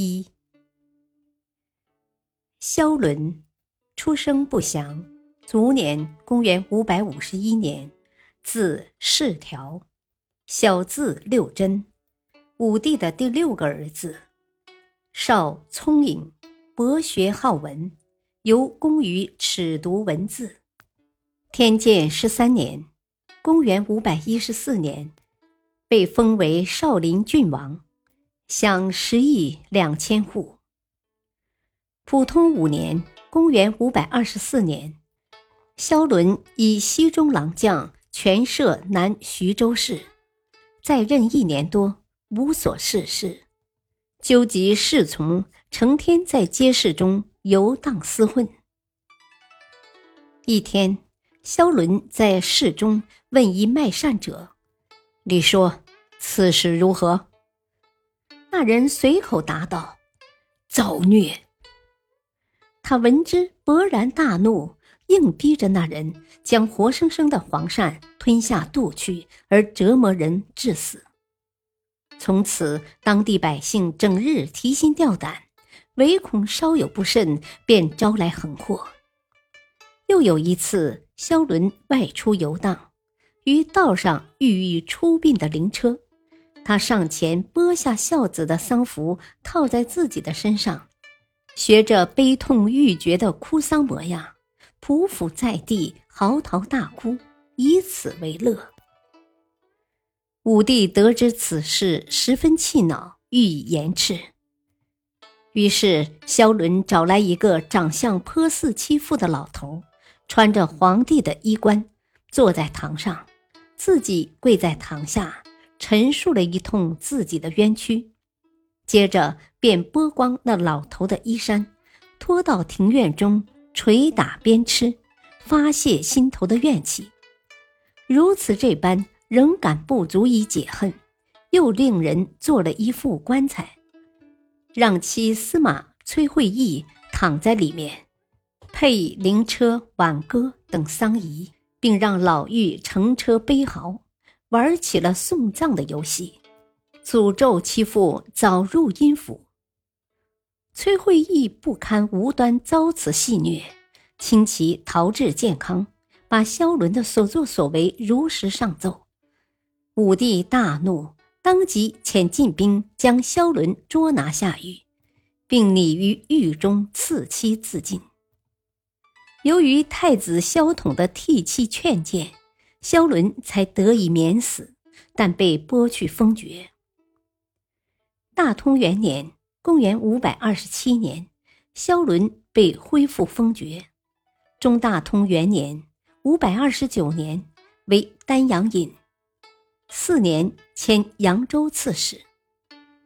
一，萧伦，出生不详，卒年公元五百五十一年，字世条，小字六真，武帝的第六个儿子，少聪颖，博学好文，尤工于尺读文字。天监十三年，公元五百一十四年，被封为少林郡王。享十亿两千户。普通五年（公元五百二十四年），萧伦以西中郎将权摄南徐州市，在任一年多，无所事事，纠集侍从，成天在街市中游荡厮混。一天，萧伦在市中问一卖扇者：“你说此事如何？”那人随口答道：“造孽！”他闻之，勃然大怒，硬逼着那人将活生生的黄鳝吞下肚去，而折磨人致死。从此，当地百姓整日提心吊胆，唯恐稍有不慎，便招来横祸。又有一次，萧伦外出游荡，于道上遇遇出殡的灵车。他上前剥下孝子的丧服，套在自己的身上，学着悲痛欲绝的哭丧模样，匍匐在地，嚎啕大哭，以此为乐。武帝得知此事，十分气恼，欲以严斥。于是萧伦找来一个长相颇似其父的老头，穿着皇帝的衣冠，坐在堂上，自己跪在堂下。陈述了一通自己的冤屈，接着便剥光那老头的衣衫，拖到庭院中捶打鞭笞，发泄心头的怨气。如此这般，仍感不足以解恨，又令人做了一副棺材，让妻司马崔惠义躺在里面，配灵车、挽歌等丧仪，并让老妪乘车悲嚎。玩起了送葬的游戏，诅咒其父早入阴府。崔慧义不堪无端遭此戏虐，请其逃至健康，把萧伦的所作所为如实上奏。武帝大怒，当即遣禁兵将萧伦捉拿下狱，并拟于狱中赐妻自尽。由于太子萧统的替妻劝谏。萧伦才得以免死，但被剥去封爵。大通元年（公元五百二十七年），萧伦被恢复封爵。中大通元年（五百二十九年），为丹阳尹，四年迁扬州刺史。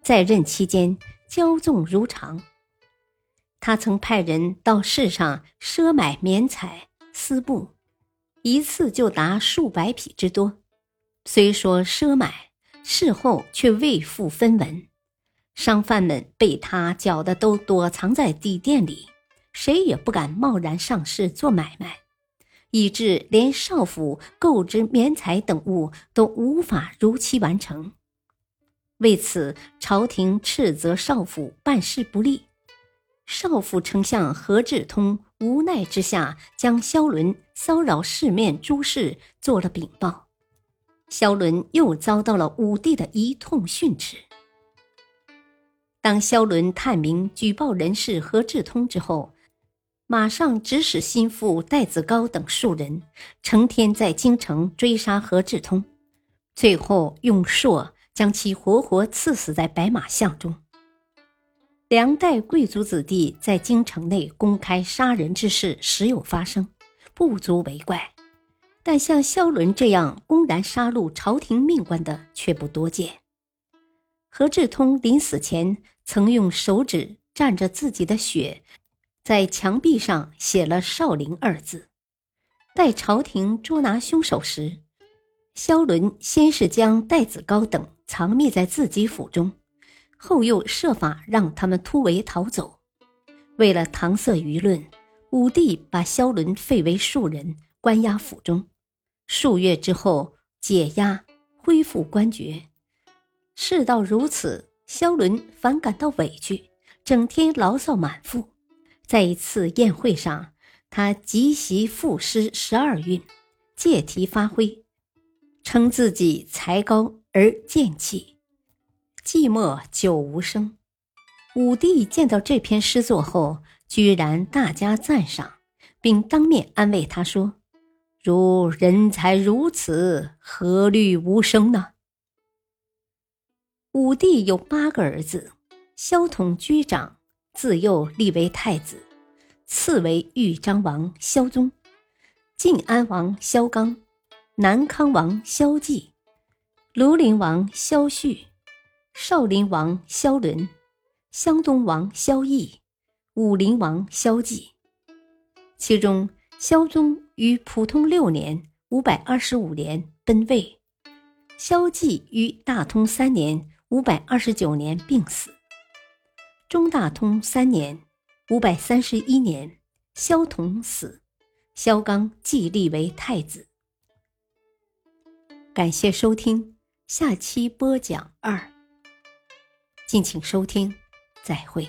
在任期间，骄纵如常。他曾派人到市上赊买棉彩、丝布。一次就达数百匹之多，虽说赊买，事后却未付分文。商贩们被他搅得都躲藏在底店里，谁也不敢贸然上市做买卖，以致连少府购置棉彩等物都无法如期完成。为此，朝廷斥责少府办事不力。少府丞相何志通无奈之下，将萧伦骚扰市面诸事做了禀报。萧伦又遭到了武帝的一通训斥。当萧伦探明举报人是何志通之后，马上指使心腹戴子高等数人，成天在京城追杀何志通，最后用槊将其活活刺死在白马巷中。梁代贵族子弟在京城内公开杀人之事时有发生，不足为怪；但像萧伦这样公然杀戮朝廷命官的却不多见。何志通临死前曾用手指蘸着自己的血，在墙壁上写了“少林”二字。待朝廷捉拿凶手时，萧伦先是将戴子高等藏匿在自己府中，后又设法让他们突围逃走。为了搪塞舆论，武帝把萧伦废为庶人，关押府中。数月之后解押，恢复官爵。事到如此，萧伦反感到委屈，整天牢骚满腹。在一次宴会上，他即席赋诗十二韵，借题发挥。称自己才高而贱气，寂寞久无声。武帝见到这篇诗作后，居然大加赞赏，并当面安慰他说：“如人才如此，何虑无声呢？”武帝有八个儿子，萧统居长，自幼立为太子，次为豫章王萧宗，晋安王萧纲。南康王萧纪，庐陵王萧绪，少林王萧伦，湘东王萧绎，武陵王萧纪。其中，萧宗于普通六年（五百二十五年）奔位，萧纪于大通三年（五百二十九年）病死。中大通三年（五百三十一年），萧统死，萧纲继立为太子。感谢收听，下期播讲二。敬请收听，再会。